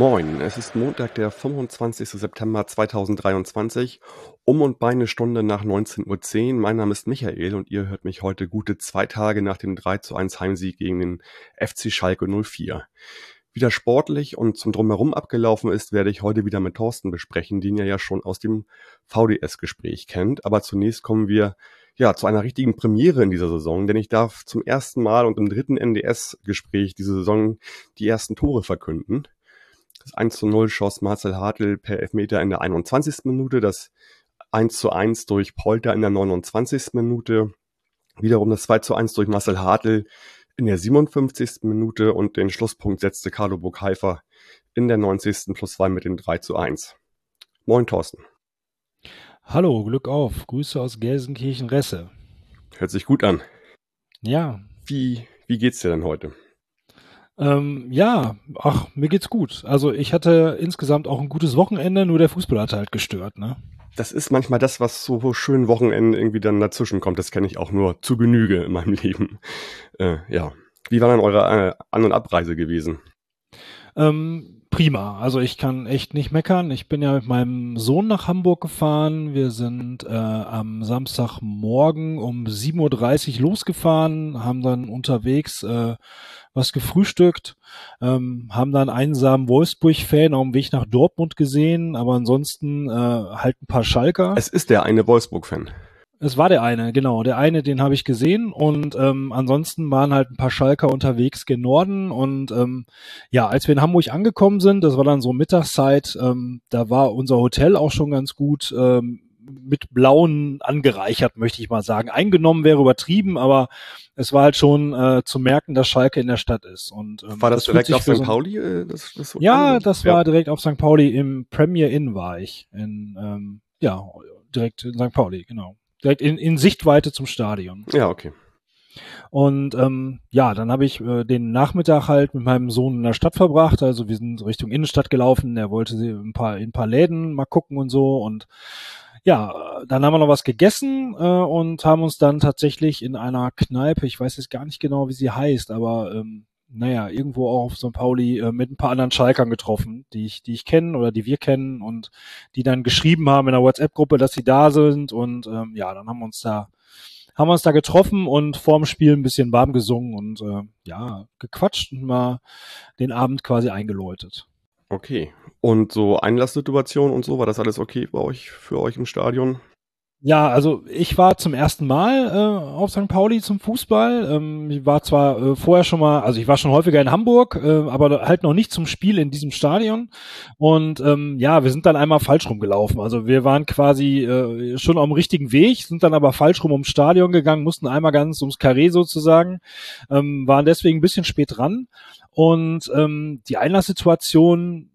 Moin, es ist Montag, der 25. September 2023, um und bei eine Stunde nach 19.10 Uhr. Mein Name ist Michael und ihr hört mich heute gute zwei Tage nach dem 3 zu 1 Heimsieg gegen den FC Schalke 04. Wieder sportlich und zum Drumherum abgelaufen ist, werde ich heute wieder mit Thorsten besprechen, den ihr ja schon aus dem VDS-Gespräch kennt. Aber zunächst kommen wir ja, zu einer richtigen Premiere in dieser Saison, denn ich darf zum ersten Mal und im dritten NDS-Gespräch diese Saison die ersten Tore verkünden. Das 1 zu 0 schoss Marcel Hartl per Elfmeter in der 21. Minute, das 1 zu 1 durch Polter in der 29. Minute, wiederum das 2 zu 1 durch Marcel Hartl in der 57. Minute und den Schlusspunkt setzte Carlo Burgheifer in der 90. plus 2 mit dem 3 zu 1. Moin Thorsten. Hallo, Glück auf. Grüße aus Gelsenkirchen-Resse. Hört sich gut an. Ja. Wie, wie geht's dir denn heute? Ähm, ja, ach, mir geht's gut. Also ich hatte insgesamt auch ein gutes Wochenende, nur der Fußball hat halt gestört, ne? Das ist manchmal das, was so schönen Wochenenden irgendwie dann dazwischen kommt. Das kenne ich auch nur zu Genüge in meinem Leben. Äh, ja. Wie war dann eure äh, An- und Abreise gewesen? Ähm, prima. Also ich kann echt nicht meckern. Ich bin ja mit meinem Sohn nach Hamburg gefahren. Wir sind äh, am Samstagmorgen um 7.30 Uhr losgefahren, haben dann unterwegs äh, was gefrühstückt, ähm, haben dann einsamen Wolfsburg-Fan auf dem Weg nach Dortmund gesehen, aber ansonsten äh, halt ein paar Schalker. Es ist der eine Wolfsburg-Fan. Es war der eine, genau. Der eine, den habe ich gesehen und ähm, ansonsten waren halt ein paar Schalker unterwegs gen Norden und ähm, ja, als wir in Hamburg angekommen sind, das war dann so Mittagszeit, ähm, da war unser Hotel auch schon ganz gut ähm, mit blauen angereichert, möchte ich mal sagen. Eingenommen wäre übertrieben, aber es war halt schon äh, zu merken, dass Schalke in der Stadt ist. Und, ähm, war das, das direkt auf St. Pauli? Äh, das, das ja, das war ja. direkt auf St. Pauli. Im Premier Inn war ich. In, ähm, ja, direkt in St. Pauli, genau direkt in, in Sichtweite zum Stadion. Ja, okay. Und ähm, ja, dann habe ich äh, den Nachmittag halt mit meinem Sohn in der Stadt verbracht. Also wir sind Richtung Innenstadt gelaufen. Er wollte sie ein paar in ein paar Läden mal gucken und so. Und ja, dann haben wir noch was gegessen äh, und haben uns dann tatsächlich in einer Kneipe, ich weiß jetzt gar nicht genau, wie sie heißt, aber ähm, naja, irgendwo auch auf St. Pauli äh, mit ein paar anderen Schalkern getroffen, die ich, die ich kenne oder die wir kennen und die dann geschrieben haben in der WhatsApp-Gruppe, dass sie da sind und ähm, ja, dann haben wir uns da haben wir uns da getroffen und vorm Spiel ein bisschen warm gesungen und äh, ja, gequatscht und mal den Abend quasi eingeläutet. Okay. Und so Einlasssituation und so, war das alles okay bei euch, für euch im Stadion? Ja, also ich war zum ersten Mal äh, auf St. Pauli zum Fußball. Ähm, ich war zwar äh, vorher schon mal, also ich war schon häufiger in Hamburg, äh, aber halt noch nicht zum Spiel in diesem Stadion. Und ähm, ja, wir sind dann einmal falsch rumgelaufen. Also wir waren quasi äh, schon auf dem richtigen Weg, sind dann aber falsch rum ums Stadion gegangen, mussten einmal ganz ums Karree sozusagen, ähm, waren deswegen ein bisschen spät dran. Und ähm, die Einlasssituation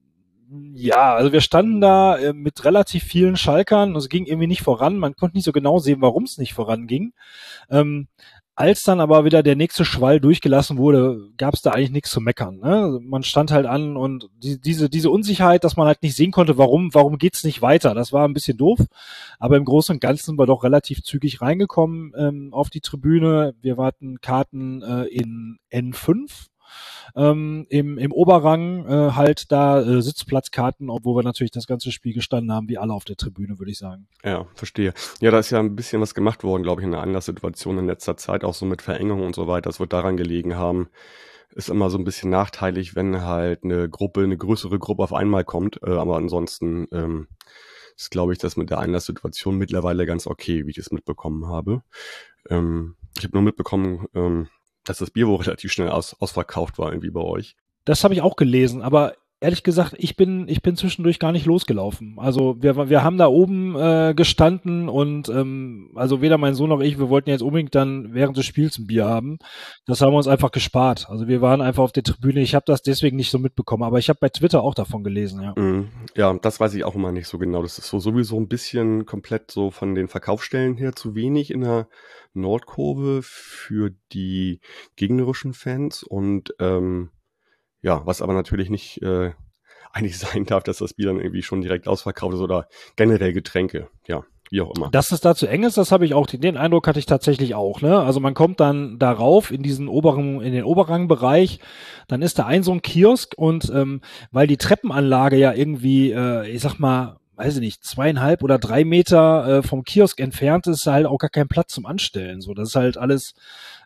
ja, also wir standen da äh, mit relativ vielen Schalkern, also ging irgendwie nicht voran. Man konnte nicht so genau sehen, warum es nicht voranging. Ähm, als dann aber wieder der nächste Schwall durchgelassen wurde, gab es da eigentlich nichts zu meckern. Ne? Also man stand halt an und die, diese, diese Unsicherheit, dass man halt nicht sehen konnte, warum, warum geht's nicht weiter, das war ein bisschen doof. Aber im Großen und Ganzen sind wir doch relativ zügig reingekommen ähm, auf die Tribüne. Wir warten Karten äh, in N5 ähm, im, im Oberrang äh, halt da äh, Sitzplatzkarten, obwohl wir natürlich das ganze Spiel gestanden haben, wie alle auf der Tribüne, würde ich sagen. Ja, verstehe. Ja, da ist ja ein bisschen was gemacht worden, glaube ich, in der Anlasssituation in letzter Zeit, auch so mit Verengung und so weiter. Das wird daran gelegen haben. Ist immer so ein bisschen nachteilig, wenn halt eine Gruppe, eine größere Gruppe auf einmal kommt. Äh, aber ansonsten ähm, ist, glaube ich, das mit der Einlasssituation mittlerweile ganz okay, wie ich es mitbekommen habe. Ähm, ich habe nur mitbekommen, ähm, dass das Bier wohl relativ schnell aus, ausverkauft war, irgendwie bei euch. Das habe ich auch gelesen, aber ehrlich gesagt, ich bin, ich bin zwischendurch gar nicht losgelaufen. Also wir, wir haben da oben äh, gestanden und ähm, also weder mein Sohn noch ich, wir wollten jetzt unbedingt dann während des Spiels ein Bier haben. Das haben wir uns einfach gespart. Also wir waren einfach auf der Tribüne. Ich habe das deswegen nicht so mitbekommen, aber ich habe bei Twitter auch davon gelesen, ja. Mm, ja, das weiß ich auch immer nicht so genau. Das ist so sowieso ein bisschen komplett so von den Verkaufsstellen her zu wenig in der Nordkurve für die gegnerischen Fans und ähm, ja, was aber natürlich nicht äh, eigentlich sein darf, dass das Bier dann irgendwie schon direkt ausverkauft ist oder generell Getränke, ja. Wie auch immer. Dass es da zu eng ist, das habe ich auch, den Eindruck hatte ich tatsächlich auch, ne? Also man kommt dann darauf in diesen oberen, in den Oberrangbereich, dann ist da ein so ein Kiosk und ähm, weil die Treppenanlage ja irgendwie, äh, ich sag mal, weiß ich nicht, zweieinhalb oder drei Meter äh, vom Kiosk entfernt ist halt auch gar kein Platz zum Anstellen. So, das ist halt alles,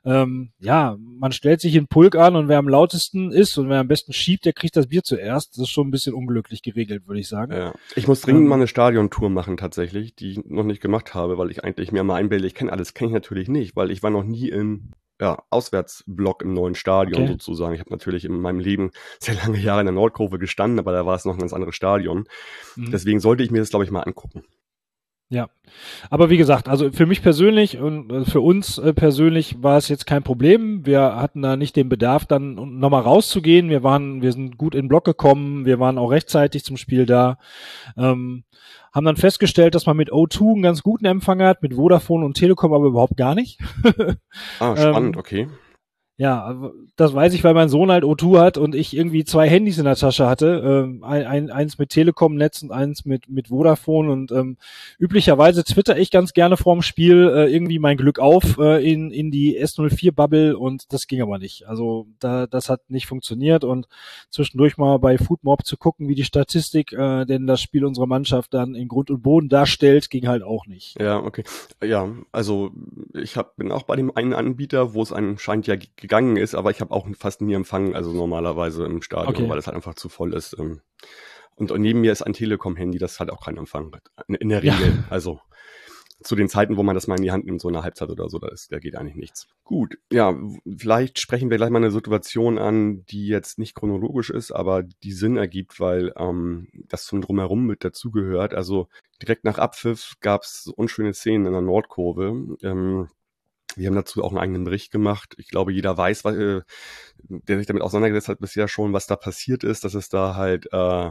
ähm, ja, man stellt sich in Pulk an und wer am lautesten ist und wer am besten schiebt, der kriegt das Bier zuerst. Das ist schon ein bisschen unglücklich geregelt, würde ich sagen. Ja. Ich muss dringend ähm, mal eine Stadiontour machen tatsächlich, die ich noch nicht gemacht habe, weil ich eigentlich mir mal einbilde, ich kenne alles, kenne ich natürlich nicht, weil ich war noch nie in ja, Auswärtsblock im neuen Stadion okay. sozusagen. Ich habe natürlich in meinem Leben sehr lange Jahre in der Nordkurve gestanden, aber da war es noch ein ganz anderes Stadion. Mhm. Deswegen sollte ich mir das, glaube ich, mal angucken. Ja, aber wie gesagt, also für mich persönlich und äh, für uns äh, persönlich war es jetzt kein Problem. Wir hatten da nicht den Bedarf, dann nochmal rauszugehen. Wir waren, wir sind gut in den Block gekommen, wir waren auch rechtzeitig zum Spiel da. Ähm, haben dann festgestellt, dass man mit O2 einen ganz guten Empfang hat, mit Vodafone und Telekom aber überhaupt gar nicht. ah, spannend, ähm, okay. Ja, das weiß ich, weil mein Sohn halt O2 hat und ich irgendwie zwei Handys in der Tasche hatte. Ähm, ein, ein, eins mit Telekom-Netz und eins mit, mit Vodafone. Und ähm, üblicherweise twitter ich ganz gerne vorm Spiel äh, irgendwie mein Glück auf äh, in, in die S04-Bubble und das ging aber nicht. Also da, das hat nicht funktioniert und zwischendurch mal bei Foodmob zu gucken, wie die Statistik äh, denn das Spiel unserer Mannschaft dann in Grund und Boden darstellt, ging halt auch nicht. Ja, okay. Ja, also ich hab, bin auch bei dem einen Anbieter, wo es anscheinend ja gegangen ist, aber ich habe auch fast nie empfangen, also normalerweise im Stadion, okay. weil es halt einfach zu voll ist. Ähm. Und neben mir ist ein Telekom-Handy, das halt auch keinen Empfang hat. In der Regel. Ja. Also zu den Zeiten, wo man das mal in die Hand nimmt, so eine Halbzeit oder so, da, ist, da geht eigentlich nichts. Gut, ja, vielleicht sprechen wir gleich mal eine Situation an, die jetzt nicht chronologisch ist, aber die Sinn ergibt, weil ähm, das zum Drumherum mit dazugehört. Also direkt nach Abpfiff gab es unschöne Szenen in der Nordkurve. Ähm, wir haben dazu auch einen eigenen Bericht gemacht. Ich glaube, jeder weiß, was, äh, der sich damit auseinandergesetzt hat bisher schon, was da passiert ist, dass es da halt, äh,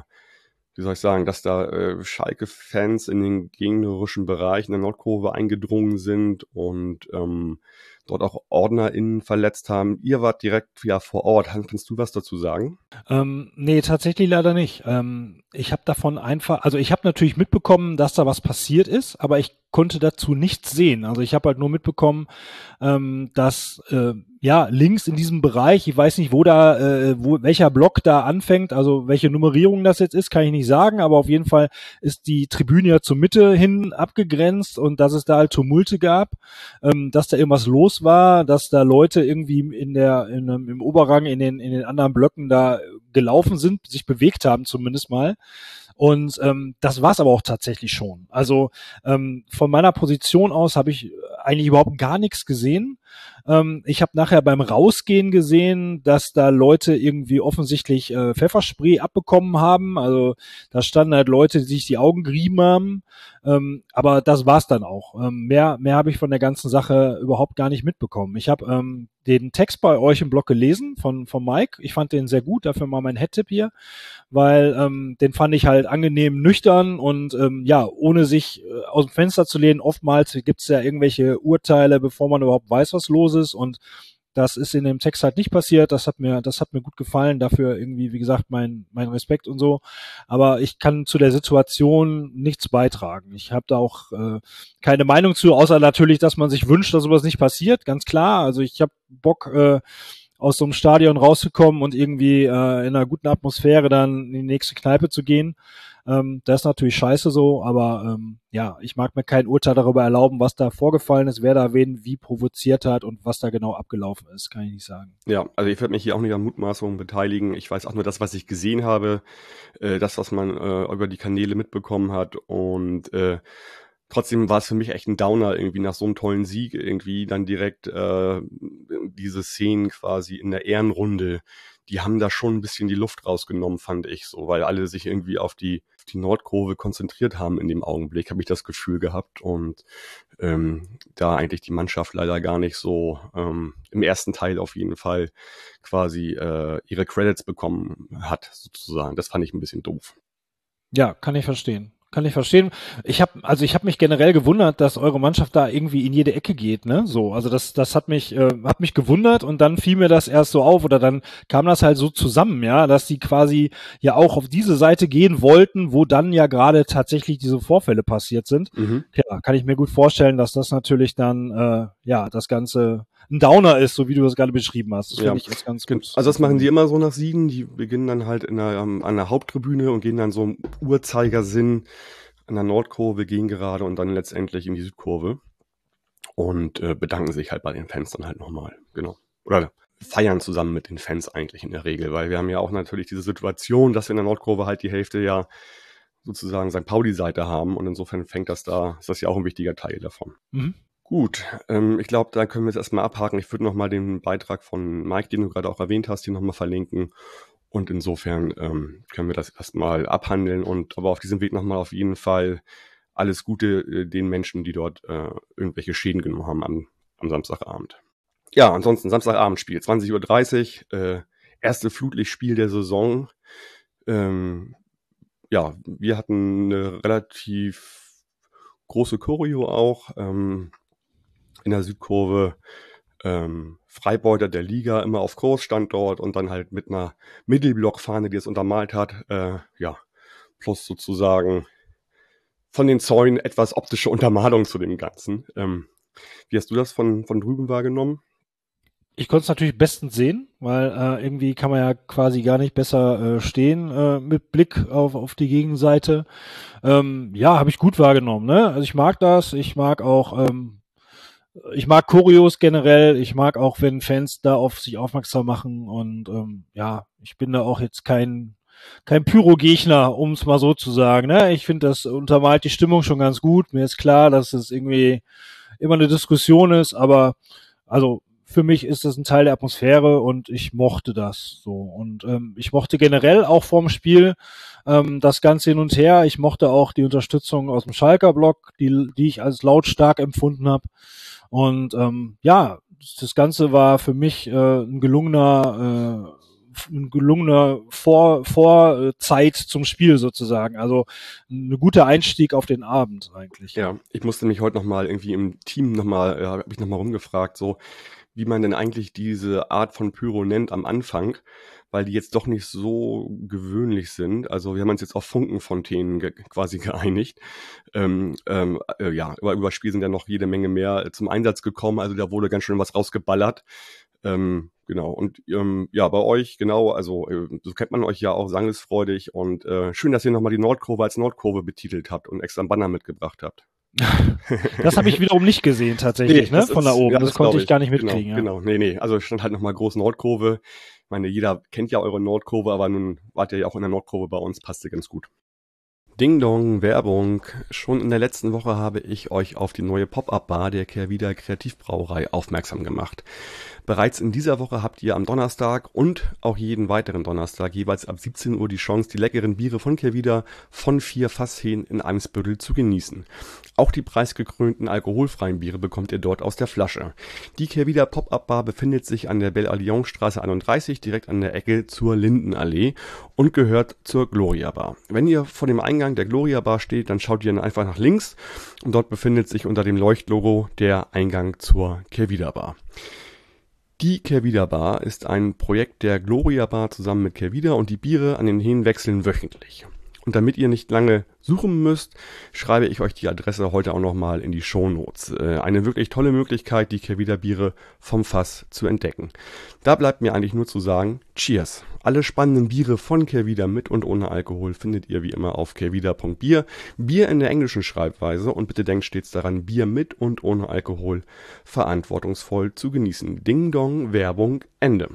wie soll ich sagen, dass da äh, Schalke-Fans in den gegnerischen Bereich in der Nordkurve eingedrungen sind und ähm, dort auch OrdnerInnen verletzt haben. Ihr wart direkt ja vor Ort. Kannst du was dazu sagen? Ähm, nee, tatsächlich leider nicht. Ähm, ich habe davon einfach, also ich habe natürlich mitbekommen, dass da was passiert ist, aber ich konnte dazu nichts sehen. Also ich habe halt nur mitbekommen, ähm, dass äh, ja links in diesem Bereich, ich weiß nicht, wo da, äh, wo welcher Block da anfängt, also welche Nummerierung das jetzt ist, kann ich nicht sagen, aber auf jeden Fall ist die Tribüne ja zur Mitte hin abgegrenzt und dass es da halt Tumulte gab, ähm, dass da irgendwas los war, dass da Leute irgendwie in der in, im Oberrang in den in den anderen Blöcken da gelaufen sind, sich bewegt haben zumindest mal. Und ähm, das war's aber auch tatsächlich schon. Also ähm, von meiner Position aus habe ich eigentlich überhaupt gar nichts gesehen. Ähm, ich habe nachher beim Rausgehen gesehen, dass da Leute irgendwie offensichtlich äh, Pfefferspray abbekommen haben. Also da standen halt Leute, die sich die Augen gerieben haben. Ähm, aber das war's dann auch. Ähm, mehr mehr habe ich von der ganzen Sache überhaupt gar nicht mitbekommen. Ich habe ähm, den Text bei euch im Blog gelesen von, von Mike. Ich fand den sehr gut, dafür mal mein Headtip hier, weil ähm, den fand ich halt angenehm nüchtern und ähm, ja, ohne sich äh, aus dem Fenster zu lehnen. Oftmals gibt's ja irgendwelche Urteile, bevor man überhaupt weiß, was los ist und das ist in dem Text halt nicht passiert. Das hat mir, das hat mir gut gefallen. Dafür irgendwie, wie gesagt, mein, mein Respekt und so. Aber ich kann zu der Situation nichts beitragen. Ich habe da auch äh, keine Meinung zu, außer natürlich, dass man sich wünscht, dass sowas nicht passiert. Ganz klar. Also ich habe Bock, äh, aus so einem Stadion rauszukommen und irgendwie äh, in einer guten Atmosphäre dann in die nächste Kneipe zu gehen. Ähm, das ist natürlich scheiße so, aber ähm, ja, ich mag mir kein Urteil darüber erlauben, was da vorgefallen ist, wer da wen wie provoziert hat und was da genau abgelaufen ist, kann ich nicht sagen. Ja, also ich werde mich hier auch nicht an Mutmaßungen beteiligen. Ich weiß auch nur das, was ich gesehen habe, äh, das, was man äh, über die Kanäle mitbekommen hat und äh, trotzdem war es für mich echt ein Downer, irgendwie nach so einem tollen Sieg, irgendwie dann direkt äh, diese Szenen quasi in der Ehrenrunde, die haben da schon ein bisschen die Luft rausgenommen, fand ich so, weil alle sich irgendwie auf die, auf die Nordkurve konzentriert haben in dem Augenblick, habe ich das Gefühl gehabt. Und ähm, da eigentlich die Mannschaft leider gar nicht so ähm, im ersten Teil auf jeden Fall quasi äh, ihre Credits bekommen hat, sozusagen. Das fand ich ein bisschen doof. Ja, kann ich verstehen. Kann ich verstehen. Ich habe also ich habe mich generell gewundert, dass eure Mannschaft da irgendwie in jede Ecke geht, ne? So, also das das hat mich äh, hat mich gewundert und dann fiel mir das erst so auf oder dann kam das halt so zusammen, ja, dass die quasi ja auch auf diese Seite gehen wollten, wo dann ja gerade tatsächlich diese Vorfälle passiert sind. Mhm. Ja, kann ich mir gut vorstellen, dass das natürlich dann äh, ja das ganze ein Downer ist, so wie du das gerade beschrieben hast. Das ja. finde ich jetzt ganz gut. Also das machen die immer so nach Siegen. Die beginnen dann halt in der, um, an der Haupttribüne und gehen dann so im Uhrzeigersinn an der Nordkurve, gehen gerade und dann letztendlich in die Südkurve und äh, bedanken sich halt bei den Fans dann halt nochmal. Genau. Oder feiern zusammen mit den Fans eigentlich in der Regel, weil wir haben ja auch natürlich diese Situation, dass wir in der Nordkurve halt die Hälfte ja sozusagen St. Pauli-Seite haben und insofern fängt das da, ist das ja auch ein wichtiger Teil davon. Mhm. Gut, ähm, ich glaube, da können wir es erstmal abhaken. Ich würde nochmal den Beitrag von Mike, den du gerade auch erwähnt hast, hier nochmal verlinken. Und insofern ähm, können wir das erstmal abhandeln und aber auf diesem Weg nochmal auf jeden Fall alles Gute äh, den Menschen, die dort äh, irgendwelche Schäden genommen haben am, am Samstagabend. Ja, ansonsten Samstagabendspiel, 20.30 Uhr, äh, erste Flutlichtspiel der Saison. Ähm, ja, wir hatten eine relativ große Choreo auch. Ähm, in der Südkurve ähm, Freibeuter der Liga immer auf Kurs stand dort und dann halt mit einer Mittelblockfahne, die es untermalt hat, äh, ja, plus sozusagen von den Zäunen etwas optische Untermalung zu dem Ganzen. Ähm, wie hast du das von, von drüben wahrgenommen? Ich konnte es natürlich bestens sehen, weil äh, irgendwie kann man ja quasi gar nicht besser äh, stehen äh, mit Blick auf, auf die Gegenseite. Ähm, ja, habe ich gut wahrgenommen. Ne? Also ich mag das. Ich mag auch ähm, ich mag Choreos generell, ich mag auch, wenn Fans da auf sich aufmerksam machen und ähm, ja, ich bin da auch jetzt kein kein Pyro-Gegner, um es mal so zu sagen. Ne? Ich finde, das untermalt die Stimmung schon ganz gut. Mir ist klar, dass es irgendwie immer eine Diskussion ist, aber also für mich ist das ein Teil der Atmosphäre und ich mochte das so. Und ähm, ich mochte generell auch vorm Spiel ähm, das Ganze hin und her. Ich mochte auch die Unterstützung aus dem Schalker-Block, die, die ich als lautstark empfunden habe. Und ähm, ja, das Ganze war für mich äh, ein gelungener äh, ein gelungener Vor Vorzeit zum Spiel sozusagen. Also ein guter Einstieg auf den Abend eigentlich. Ja, ich musste mich heute nochmal irgendwie im Team nochmal, ja, habe ich nochmal rumgefragt, so wie man denn eigentlich diese Art von Pyro nennt am Anfang weil die jetzt doch nicht so gewöhnlich sind. Also wir haben uns jetzt auf Funkenfontänen ge quasi geeinigt. Ähm, ähm, äh, ja, über, über Spiel sind ja noch jede Menge mehr äh, zum Einsatz gekommen. Also da wurde ganz schön was rausgeballert. Ähm, genau. Und ähm, ja, bei euch, genau, also äh, so kennt man euch ja auch sangesfreudig und äh, schön, dass ihr nochmal die Nordkurve als Nordkurve betitelt habt und extra einen Banner mitgebracht habt. das habe ich wiederum nicht gesehen tatsächlich, nee, ne? Von ist, da oben. Ja, das, das konnte ich, ich gar nicht genau, mitkriegen. Genau, ja. genau, nee, nee. Also stand halt nochmal groß Nordkurve. Meine, jeder kennt ja eure Nordkurve, aber nun wart ihr ja auch in der Nordkurve bei uns, passte ganz gut. Ding Dong, Werbung. Schon in der letzten Woche habe ich euch auf die neue Pop-Up-Bar der Kehrwieder Kreativbrauerei aufmerksam gemacht. Bereits in dieser Woche habt ihr am Donnerstag und auch jeden weiteren Donnerstag jeweils ab 17 Uhr die Chance, die leckeren Biere von Kehrwieder von vier Fasshähnen in Eimsbüttel zu genießen. Auch die preisgekrönten alkoholfreien Biere bekommt ihr dort aus der Flasche. Die Kehrwieder Pop-Up Bar befindet sich an der Belle Alliance Straße 31 direkt an der Ecke zur Lindenallee und gehört zur Gloria Bar. Wenn ihr vor dem Eingang der Gloria Bar steht, dann schaut ihr einfach nach links und dort befindet sich unter dem Leuchtlogo der Eingang zur Kehrwieder Bar. Die Kehrwieder Bar ist ein Projekt der Gloria Bar zusammen mit Kehrwieder und die Biere an den Hähnen wechseln wöchentlich. Und damit ihr nicht lange suchen müsst, schreibe ich euch die Adresse heute auch nochmal in die Shownotes. Äh, eine wirklich tolle Möglichkeit, die Kehrwieder Biere vom Fass zu entdecken. Da bleibt mir eigentlich nur zu sagen, Cheers! Alle spannenden Biere von Kehrwieder mit und ohne Alkohol findet ihr wie immer auf kehrwieder.bier. Bier in der englischen Schreibweise und bitte denkt stets daran, Bier mit und ohne Alkohol verantwortungsvoll zu genießen. Ding Dong, Werbung, Ende.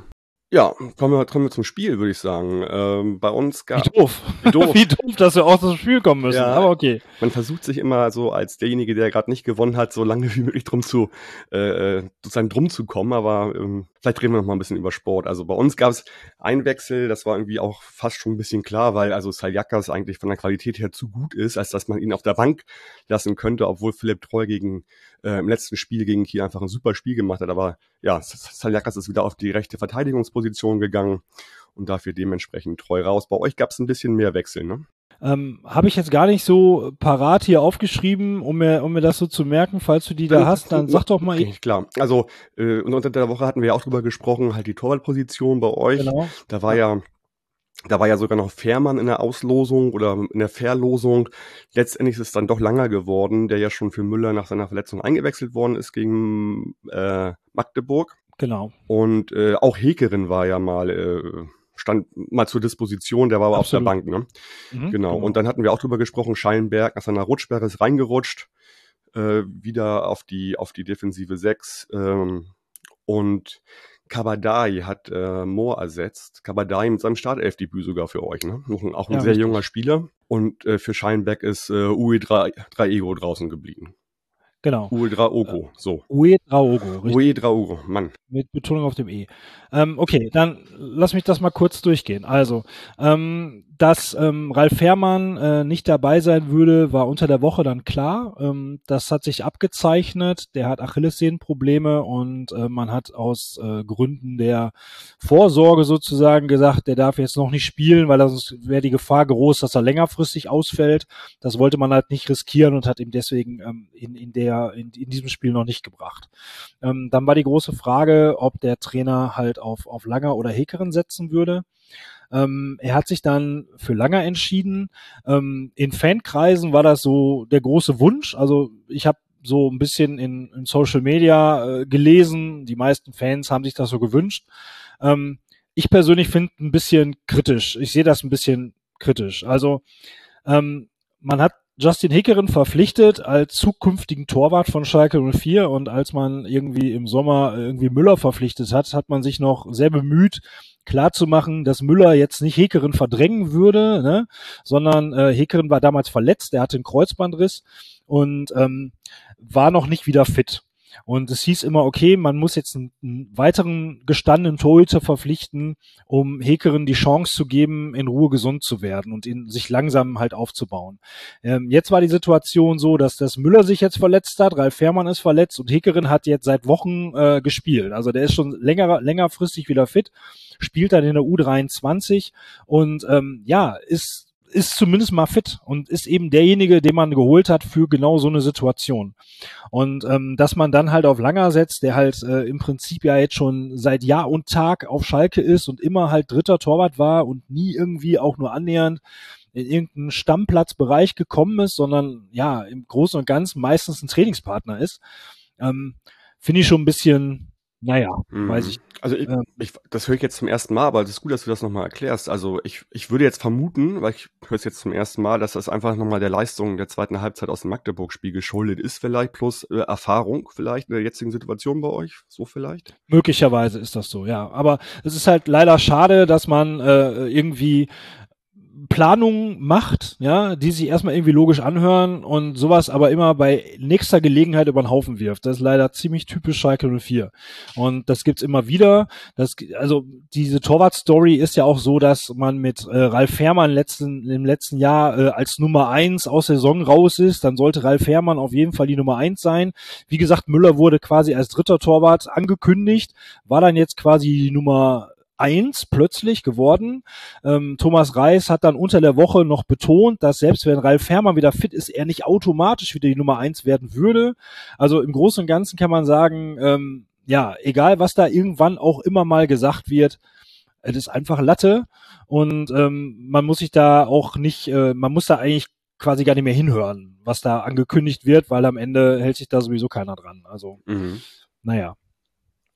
Ja, kommen wir, kommen wir zum Spiel, würde ich sagen. Ähm, bei uns gab Wie doof. Wie doof. Wie doof, dass wir auch zum Spiel kommen müssen. Ja, aber okay. Man versucht sich immer so als derjenige, der gerade nicht gewonnen hat, so lange wie möglich drum zu, äh, äh, sozusagen drum zu kommen. Aber ähm, vielleicht reden wir noch mal ein bisschen über Sport. Also bei uns gab es einen Wechsel, das war irgendwie auch fast schon ein bisschen klar, weil also Saljakas eigentlich von der Qualität her zu gut ist, als dass man ihn auf der Bank lassen könnte, obwohl Philipp Treu gegen äh, im letzten Spiel gegen Kiel einfach ein super Spiel gemacht hat. Aber ja, Saljakas ist wieder auf die rechte Verteidigungsposition gegangen und dafür dementsprechend treu raus. Bei euch gab es ein bisschen mehr Wechsel, ne? Ähm, Habe ich jetzt gar nicht so parat hier aufgeschrieben, um mir, um mir das so zu merken. Falls du die da hast, dann sag doch mal. Okay, klar. Also äh, unter der Woche hatten wir ja auch drüber gesprochen, halt die Torwartposition bei euch. Genau. Da war ja da war ja sogar noch Fährmann in der Auslosung oder in der Verlosung. Letztendlich ist es dann doch langer geworden, der ja schon für Müller nach seiner Verletzung eingewechselt worden ist gegen äh, Magdeburg. Genau. Und äh, auch Hekerin war ja mal äh, stand mal zur Disposition, der war aber Absolut. auf der Bank, ne? Mhm, genau. genau. Und dann hatten wir auch drüber gesprochen, Scheinberg nach seiner Rutschsperre ist reingerutscht, äh, wieder auf die, auf die defensive 6. Ähm, und Kabadai hat äh, Moore ersetzt. Kabadai mit seinem Startelfdebüt sogar für euch, ne? Auch ein ja, sehr richtig. junger Spieler. Und äh, für Scheinberg ist äh, Ui Draego draußen geblieben. Genau. Uedraogo, so. Uedraogo, richtig. Uedraogo, Mann. Mit Betonung auf dem E. Ähm, okay, dann lass mich das mal kurz durchgehen. Also, ähm, dass ähm, Ralf Fährmann äh, nicht dabei sein würde, war unter der Woche dann klar. Ähm, das hat sich abgezeichnet. Der hat Achillessehnenprobleme und äh, man hat aus äh, Gründen der Vorsorge sozusagen gesagt, der darf jetzt noch nicht spielen, weil sonst wäre die Gefahr groß, dass er längerfristig ausfällt. Das wollte man halt nicht riskieren und hat ihm deswegen ähm, in, in, der, in, in diesem Spiel noch nicht gebracht. Ähm, dann war die große Frage, ob der Trainer halt auf, auf Langer oder Hekeren setzen würde. Ähm, er hat sich dann für Langer entschieden. Ähm, in Fankreisen war das so der große Wunsch. Also ich habe so ein bisschen in, in Social Media äh, gelesen. Die meisten Fans haben sich das so gewünscht. Ähm, ich persönlich finde ein bisschen kritisch. Ich sehe das ein bisschen kritisch. Also ähm, man hat Justin Hickeren verpflichtet als zukünftigen Torwart von Schalke 04 und als man irgendwie im Sommer irgendwie Müller verpflichtet hat, hat man sich noch sehr bemüht, klarzumachen, dass Müller jetzt nicht Hekeren verdrängen würde, ne, sondern äh, Hekeren war damals verletzt, er hatte einen Kreuzbandriss und ähm, war noch nicht wieder fit. Und es hieß immer, okay, man muss jetzt einen, einen weiteren gestandenen Torhüter verpflichten, um Hekeren die Chance zu geben, in Ruhe gesund zu werden und ihn sich langsam halt aufzubauen. Ähm, jetzt war die Situation so, dass das Müller sich jetzt verletzt hat, Ralf Fährmann ist verletzt und Hekeren hat jetzt seit Wochen äh, gespielt. Also der ist schon länger, längerfristig wieder fit, spielt dann in der U23 und ähm, ja, ist ist zumindest mal fit und ist eben derjenige, den man geholt hat für genau so eine Situation. Und ähm, dass man dann halt auf Langer setzt, der halt äh, im Prinzip ja jetzt schon seit Jahr und Tag auf Schalke ist und immer halt dritter Torwart war und nie irgendwie auch nur annähernd in irgendeinen Stammplatzbereich gekommen ist, sondern ja, im Großen und Ganzen meistens ein Trainingspartner ist, ähm, finde ich schon ein bisschen naja, mhm. weiß ich. Also ich, ähm, ich, das höre ich jetzt zum ersten Mal, aber es ist gut, dass du das nochmal erklärst. Also ich, ich würde jetzt vermuten, weil ich höre es jetzt zum ersten Mal, dass das einfach nochmal der Leistung der zweiten Halbzeit aus dem Magdeburg-Spiel geschuldet ist, vielleicht plus äh, Erfahrung vielleicht in der jetzigen Situation bei euch, so vielleicht? Möglicherweise ist das so, ja. Aber es ist halt leider schade, dass man äh, irgendwie Planungen macht, ja, die sich erstmal irgendwie logisch anhören und sowas aber immer bei nächster Gelegenheit über den Haufen wirft. Das ist leider ziemlich typisch Schalke 04. Und das gibt's immer wieder. Das, also diese Torwart-Story ist ja auch so, dass man mit äh, Ralf Fährmann letzten, im letzten Jahr äh, als Nummer eins aus Saison raus ist. Dann sollte Ralf Fährmann auf jeden Fall die Nummer eins sein. Wie gesagt, Müller wurde quasi als dritter Torwart angekündigt, war dann jetzt quasi die Nummer eins plötzlich geworden. Ähm, Thomas Reis hat dann unter der Woche noch betont, dass selbst wenn Ralf Herrmann wieder fit ist, er nicht automatisch wieder die Nummer eins werden würde. Also im Großen und Ganzen kann man sagen, ähm, ja, egal was da irgendwann auch immer mal gesagt wird, es ist einfach Latte und ähm, man muss sich da auch nicht, äh, man muss da eigentlich quasi gar nicht mehr hinhören, was da angekündigt wird, weil am Ende hält sich da sowieso keiner dran. Also, mhm. naja.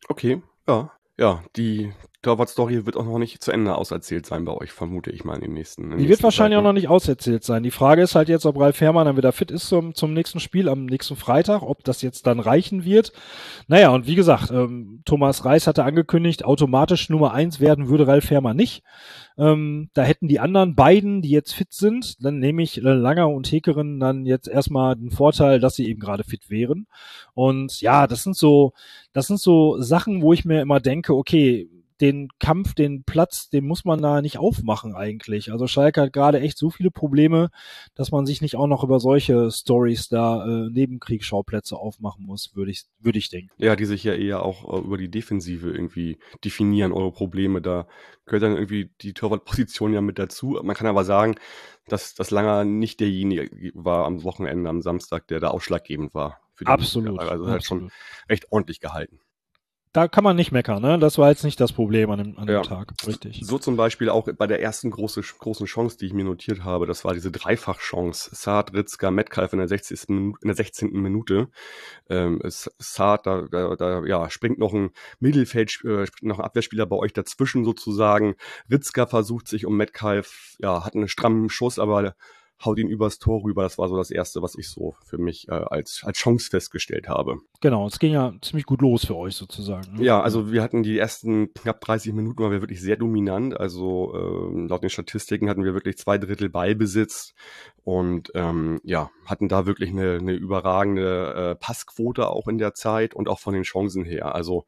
Okay, ja. Ja, die Torwart-Story wird auch noch nicht zu Ende auserzählt sein bei euch, vermute ich mal in den nächsten. In die wird wahrscheinlich Zeit, auch noch nicht auserzählt sein. Die Frage ist halt jetzt, ob Ralf Herrmann dann wieder fit ist zum, zum nächsten Spiel am nächsten Freitag, ob das jetzt dann reichen wird. Naja, und wie gesagt, ähm, Thomas Reis hatte angekündigt, automatisch Nummer eins werden würde Ralf Herrmann nicht. Ähm, da hätten die anderen beiden, die jetzt fit sind, dann nehme ich Langer und Hekerin dann jetzt erstmal den Vorteil, dass sie eben gerade fit wären. Und ja, das sind so, das sind so Sachen, wo ich mir immer denke, okay, den Kampf, den Platz, den muss man da nicht aufmachen eigentlich. Also Schalke hat gerade echt so viele Probleme, dass man sich nicht auch noch über solche Stories da äh, Nebenkriegsschauplätze aufmachen muss, würde ich, würde ich denken. Ja, die sich ja eher auch äh, über die Defensive irgendwie definieren, eure Probleme. Da gehört dann irgendwie die Torwartposition ja mit dazu. Man kann aber sagen, dass, dass Langer nicht derjenige war am Wochenende, am Samstag, der da ausschlaggebend war. Absolut. Also halt schon recht ordentlich gehalten da kann man nicht meckern, ne? Das war jetzt nicht das Problem an dem, an dem ja. Tag, richtig. So zum Beispiel auch bei der ersten große, großen Chance, die ich mir notiert habe, das war diese Dreifachchance. Saad, Ritzka, Metcalf in der 60. in der 16. Minute. Ähm, Saad, da, da, da ja, springt noch ein Mittelfeld, äh, noch ein Abwehrspieler bei euch dazwischen sozusagen. Ritzka versucht sich um Metcalf, ja, hat einen strammen Schuss, aber haut ihn übers Tor rüber. Das war so das Erste, was ich so für mich äh, als, als Chance festgestellt habe. Genau, es ging ja ziemlich gut los für euch sozusagen. Ne? Ja, also wir hatten die ersten knapp 30 Minuten, waren wir wirklich sehr dominant. Also äh, laut den Statistiken hatten wir wirklich zwei Drittel Ballbesitz und ähm, ja, hatten da wirklich eine, eine überragende äh, Passquote auch in der Zeit und auch von den Chancen her. Also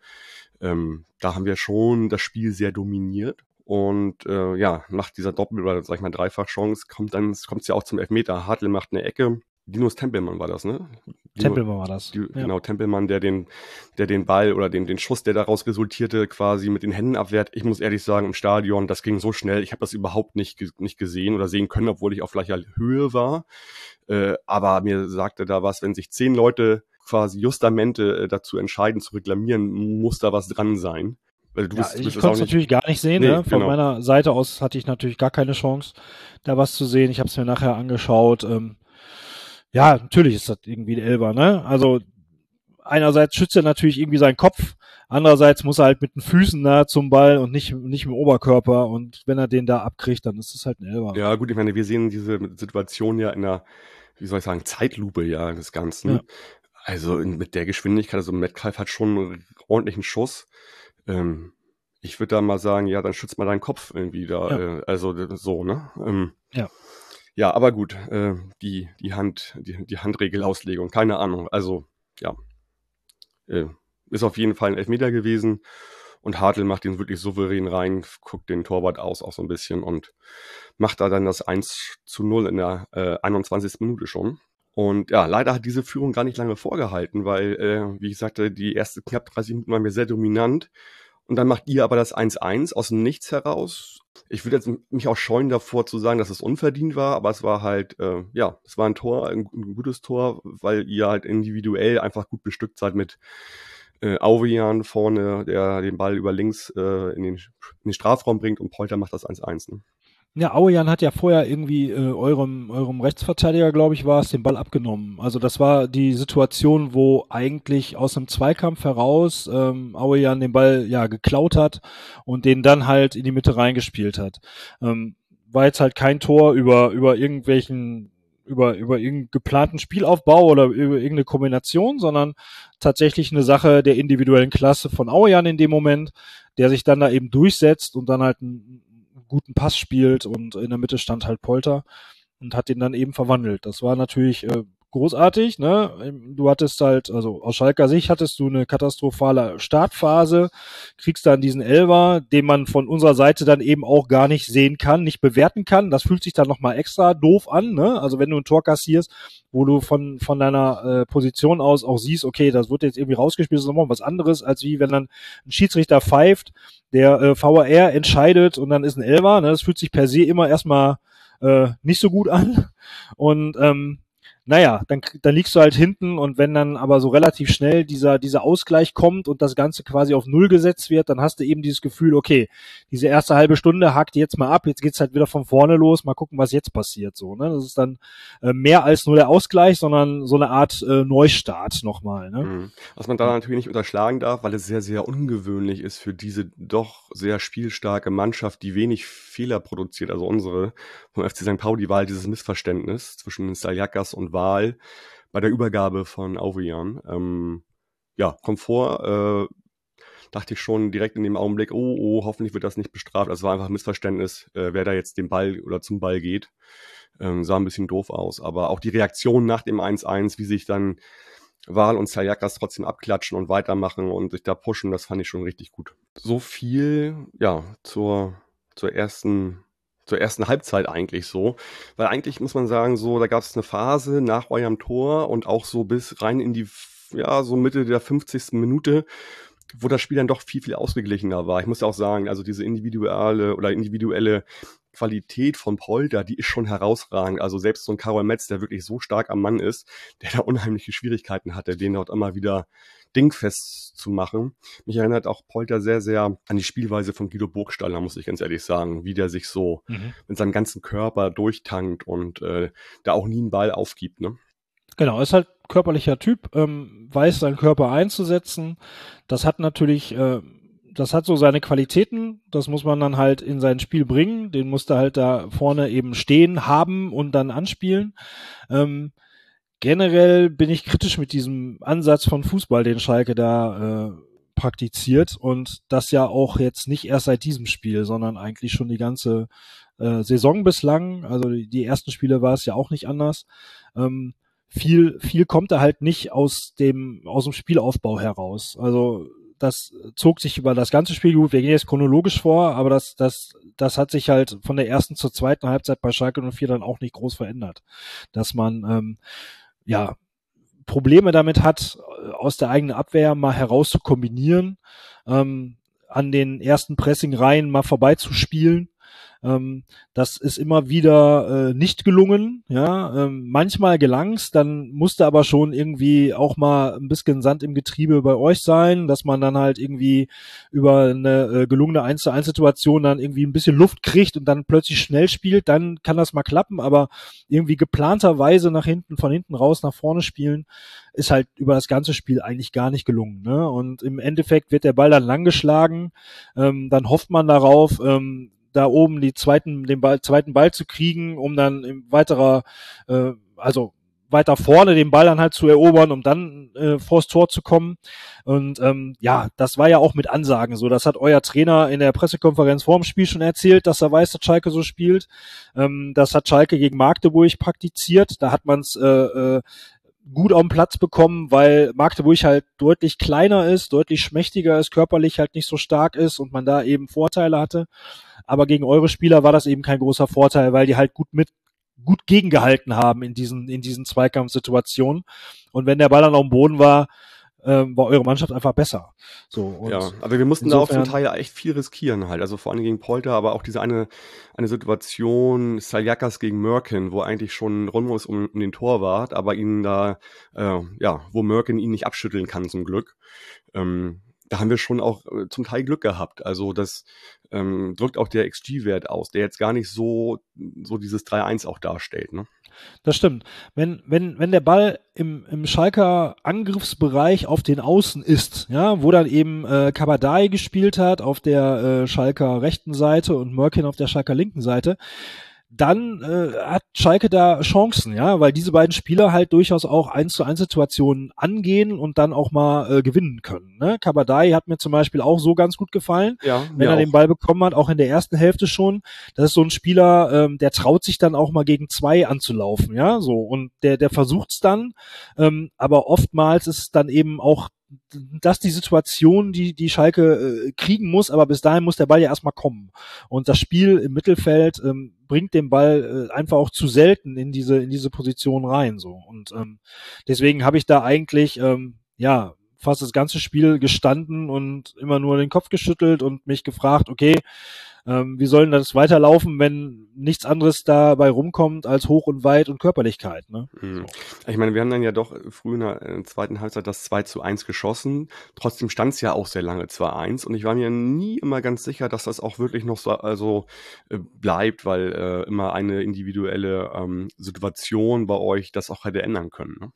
ähm, da haben wir schon das Spiel sehr dominiert. Und äh, ja, nach dieser Doppel- oder sag ich mal Dreifachchance kommt dann kommt es ja auch zum Elfmeter. Hartl macht eine Ecke. Dinos Tempelmann war das, ne? Dino, Tempelmann war das. Die, ja. Genau, Tempelmann, der den, der den Ball oder den, den Schuss, der daraus resultierte, quasi mit den Händen abwehrt. Ich muss ehrlich sagen, im Stadion, das ging so schnell. Ich habe das überhaupt nicht, nicht gesehen oder sehen können, obwohl ich auf gleicher Höhe war. Äh, aber mir sagte da was, wenn sich zehn Leute quasi Justamente äh, dazu entscheiden, zu reklamieren, muss da was dran sein. Weil du ja, bist, ich konnte es natürlich gar nicht sehen. Nee, ne? Von genau. meiner Seite aus hatte ich natürlich gar keine Chance, da was zu sehen. Ich habe es mir nachher angeschaut. Ähm, ja, natürlich ist das irgendwie ein Elber. Ne? Also einerseits schützt er natürlich irgendwie seinen Kopf, andererseits muss er halt mit den Füßen nah zum Ball und nicht, nicht im Oberkörper. Und wenn er den da abkriegt, dann ist es halt ein Elber. Ja, gut, ich meine, wir sehen diese Situation ja in einer, wie soll ich sagen, Zeitlupe ja des Ganzen. Ja. Also mit der Geschwindigkeit, also Metcalf hat schon einen ordentlichen Schuss. Ähm, ich würde da mal sagen, ja, dann schützt mal deinen Kopf irgendwie da. Ja. Äh, also so, ne? Ähm, ja. Ja, aber gut, äh, die, die Hand, die, die Handregelauslegung, keine Ahnung. Also, ja. Äh, ist auf jeden Fall ein Elfmeter gewesen. Und Hartl macht ihn wirklich souverän rein, guckt den Torwart aus auch so ein bisschen und macht da dann das 1 zu 0 in der äh, 21. Minute schon. Und ja, leider hat diese Führung gar nicht lange vorgehalten, weil, äh, wie ich sagte, die ersten knapp 30 Minuten waren wir sehr dominant. Und dann macht ihr aber das 1-1 aus dem Nichts heraus. Ich würde jetzt mich auch scheuen davor zu sagen, dass es unverdient war, aber es war halt, äh, ja, es war ein Tor, ein, ein, gutes Tor, weil ihr halt individuell einfach gut bestückt seid mit äh, Aurian vorne, der den Ball über links äh, in, den, in den Strafraum bringt und Polter macht das 1-1. Ne? Ja, Auejan hat ja vorher irgendwie äh, eurem, eurem Rechtsverteidiger, glaube ich, war es, den Ball abgenommen. Also das war die Situation, wo eigentlich aus einem Zweikampf heraus ähm, Auejan den Ball ja geklaut hat und den dann halt in die Mitte reingespielt hat. Ähm, war jetzt halt kein Tor über, über irgendwelchen über, über irgendeinen geplanten Spielaufbau oder über irgendeine Kombination, sondern tatsächlich eine Sache der individuellen Klasse von Auejan in dem Moment, der sich dann da eben durchsetzt und dann halt ein, guten Pass spielt und in der Mitte stand halt Polter und hat den dann eben verwandelt. Das war natürlich äh, großartig, ne? Du hattest halt, also aus Schalker Sicht hattest du eine katastrophale Startphase, kriegst dann diesen Elver, den man von unserer Seite dann eben auch gar nicht sehen kann, nicht bewerten kann. Das fühlt sich dann nochmal extra doof an, ne? Also wenn du ein Tor kassierst, wo du von, von deiner äh, Position aus auch siehst, okay, das wird jetzt irgendwie rausgespielt, das ist nochmal was anderes, als wie wenn dann ein Schiedsrichter pfeift, der äh, VAR entscheidet und dann ist ein Elver, ne? Das fühlt sich per se immer erstmal äh, nicht so gut an. Und ähm, naja, dann, dann liegst du halt hinten und wenn dann aber so relativ schnell dieser, dieser Ausgleich kommt und das Ganze quasi auf Null gesetzt wird, dann hast du eben dieses Gefühl, okay, diese erste halbe Stunde hakt jetzt mal ab, jetzt geht's halt wieder von vorne los, mal gucken, was jetzt passiert, so, ne? Das ist dann äh, mehr als nur der Ausgleich, sondern so eine Art äh, Neustart nochmal, ne? Mhm. Was man da natürlich nicht unterschlagen darf, weil es sehr, sehr ungewöhnlich ist für diese doch sehr spielstarke Mannschaft, die wenig Fehler produziert, also unsere vom FC St. Pauli war halt dieses Missverständnis zwischen Saljakas und Wahl bei der Übergabe von Auvian. Ähm, ja, Komfort, äh, dachte ich schon direkt in dem Augenblick, oh, oh, hoffentlich wird das nicht bestraft. Also war einfach ein Missverständnis, äh, wer da jetzt den Ball oder zum Ball geht. Ähm, sah ein bisschen doof aus. Aber auch die Reaktion nach dem 1-1, wie sich dann Wahl und Saliakas trotzdem abklatschen und weitermachen und sich da pushen, das fand ich schon richtig gut. So viel, ja, zur, zur ersten zur ersten Halbzeit eigentlich so. Weil eigentlich muss man sagen, so, da gab es eine Phase nach eurem Tor und auch so bis rein in die, ja, so Mitte der 50. Minute, wo das Spiel dann doch viel, viel ausgeglichener war. Ich muss auch sagen, also diese individuelle oder individuelle Qualität von Polter, die ist schon herausragend. Also selbst so ein Karol Metz, der wirklich so stark am Mann ist, der da unheimliche Schwierigkeiten hatte, den dort immer wieder dingfest zu machen. Mich erinnert auch Polter sehr, sehr an die Spielweise von Guido Burgstaller, muss ich ganz ehrlich sagen, wie der sich so mhm. mit seinem ganzen Körper durchtankt und äh, da auch nie einen Ball aufgibt. Ne? Genau, ist halt körperlicher Typ, ähm, weiß seinen Körper einzusetzen. Das hat natürlich, äh, das hat so seine Qualitäten. Das muss man dann halt in sein Spiel bringen. Den musste halt da vorne eben stehen, haben und dann anspielen. Ähm, generell bin ich kritisch mit diesem Ansatz von Fußball, den Schalke da äh, praktiziert und das ja auch jetzt nicht erst seit diesem Spiel, sondern eigentlich schon die ganze äh, Saison bislang. Also die, ersten Spiele war es ja auch nicht anders. Ähm, viel, viel kommt da halt nicht aus dem, aus dem Spielaufbau heraus. Also das zog sich über das ganze Spiel gut. Wir gehen jetzt chronologisch vor, aber das, das, das hat sich halt von der ersten zur zweiten Halbzeit bei Schalke 04 dann auch nicht groß verändert. Dass man, ähm, ja, Probleme damit hat, aus der eigenen Abwehr mal heraus zu kombinieren, ähm, an den ersten Pressing-Reihen mal vorbeizuspielen ähm, das ist immer wieder äh, nicht gelungen. Ja, ähm, manchmal gelang's, dann musste aber schon irgendwie auch mal ein bisschen Sand im Getriebe bei euch sein, dass man dann halt irgendwie über eine äh, gelungene 1 zu 1 Situation dann irgendwie ein bisschen Luft kriegt und dann plötzlich schnell spielt, dann kann das mal klappen, aber irgendwie geplanterweise nach hinten, von hinten raus nach vorne spielen, ist halt über das ganze Spiel eigentlich gar nicht gelungen. Ne? Und im Endeffekt wird der Ball dann langgeschlagen, ähm, dann hofft man darauf, ähm, da oben die zweiten, den Ball, zweiten Ball zu kriegen, um dann im weiterer, äh, also weiter vorne den Ball dann halt zu erobern, um dann äh, vors Tor zu kommen. Und ähm, ja, das war ja auch mit Ansagen so. Das hat euer Trainer in der Pressekonferenz vor dem Spiel schon erzählt, dass er weiß, dass Schalke so spielt. Ähm, das hat Schalke gegen Magdeburg praktiziert. Da hat man es äh, äh, gut auf den Platz bekommen, weil Magdeburg halt deutlich kleiner ist, deutlich schmächtiger ist, körperlich halt nicht so stark ist und man da eben Vorteile hatte. Aber gegen eure Spieler war das eben kein großer Vorteil, weil die halt gut mit gut gegengehalten haben in diesen in diesen Zweikampfsituationen. Und wenn der Ball dann auf dem Boden war, ähm, war eure Mannschaft einfach besser. So, ja, aber wir mussten da auch zum Teil echt viel riskieren halt. Also vor allem gegen Polter, aber auch diese eine, eine Situation Saljakas gegen Merkin, wo eigentlich schon Rundmus um, um den Torwart, aber ihn da, äh, ja, wo Merkin ihn nicht abschütteln kann zum Glück. Ähm, da haben wir schon auch äh, zum Teil Glück gehabt. Also das ähm, drückt auch der XG-Wert aus, der jetzt gar nicht so, so dieses 3-1 auch darstellt. Ne? Das stimmt. Wenn, wenn, wenn der Ball im, im Schalker Angriffsbereich auf den Außen ist, ja, wo dann eben äh, Kabadai gespielt hat auf der äh, Schalker rechten Seite und Merkin auf der Schalker linken Seite, dann äh, hat Schalke da Chancen, ja, weil diese beiden Spieler halt durchaus auch eins zu eins Situationen angehen und dann auch mal äh, gewinnen können. Ne? Kabadai hat mir zum Beispiel auch so ganz gut gefallen, ja, wenn er auch. den Ball bekommen hat, auch in der ersten Hälfte schon. Das ist so ein Spieler, ähm, der traut sich dann auch mal gegen zwei anzulaufen, ja, so und der der versucht's dann, ähm, aber oftmals ist es dann eben auch das die Situation, die die Schalke äh, kriegen muss, aber bis dahin muss der Ball ja erstmal kommen. Und das Spiel im Mittelfeld ähm, bringt den Ball äh, einfach auch zu selten in diese in diese Position rein so. Und ähm, deswegen habe ich da eigentlich ähm, ja fast das ganze Spiel gestanden und immer nur den Kopf geschüttelt und mich gefragt, okay, ähm, wie soll denn das weiterlaufen, wenn nichts anderes dabei rumkommt als Hoch und Weit und Körperlichkeit? Ne? Mhm. Ich meine, wir haben dann ja doch früh in der äh, zweiten Halbzeit das 2 zu 1 geschossen. Trotzdem stand es ja auch sehr lange 2-1 und ich war mir nie immer ganz sicher, dass das auch wirklich noch so also, äh, bleibt, weil äh, immer eine individuelle ähm, Situation bei euch das auch hätte ändern können. Ne?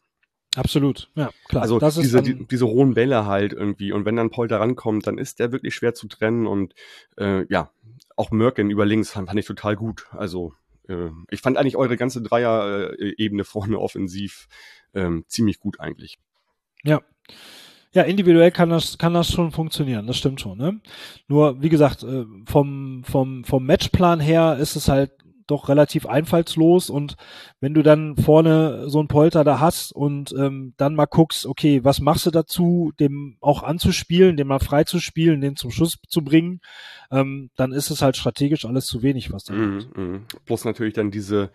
Absolut, ja, klar. Also das diese, die, diese hohen Bälle halt irgendwie. Und wenn dann Polter rankommt, dann ist der wirklich schwer zu trennen. Und äh, ja, auch Merkin über links fand ich total gut. Also äh, ich fand eigentlich eure ganze Dreier-Ebene vorne offensiv ähm, ziemlich gut eigentlich. Ja. Ja, individuell kann das, kann das schon funktionieren, das stimmt schon. Ne? Nur, wie gesagt, äh, vom, vom, vom Matchplan her ist es halt doch relativ einfallslos und wenn du dann vorne so ein Polter da hast und ähm, dann mal guckst, okay, was machst du dazu, dem auch anzuspielen, dem mal frei zu spielen, den zum Schuss zu bringen, ähm, dann ist es halt strategisch alles zu wenig, was da mm, mm. Plus natürlich dann diese,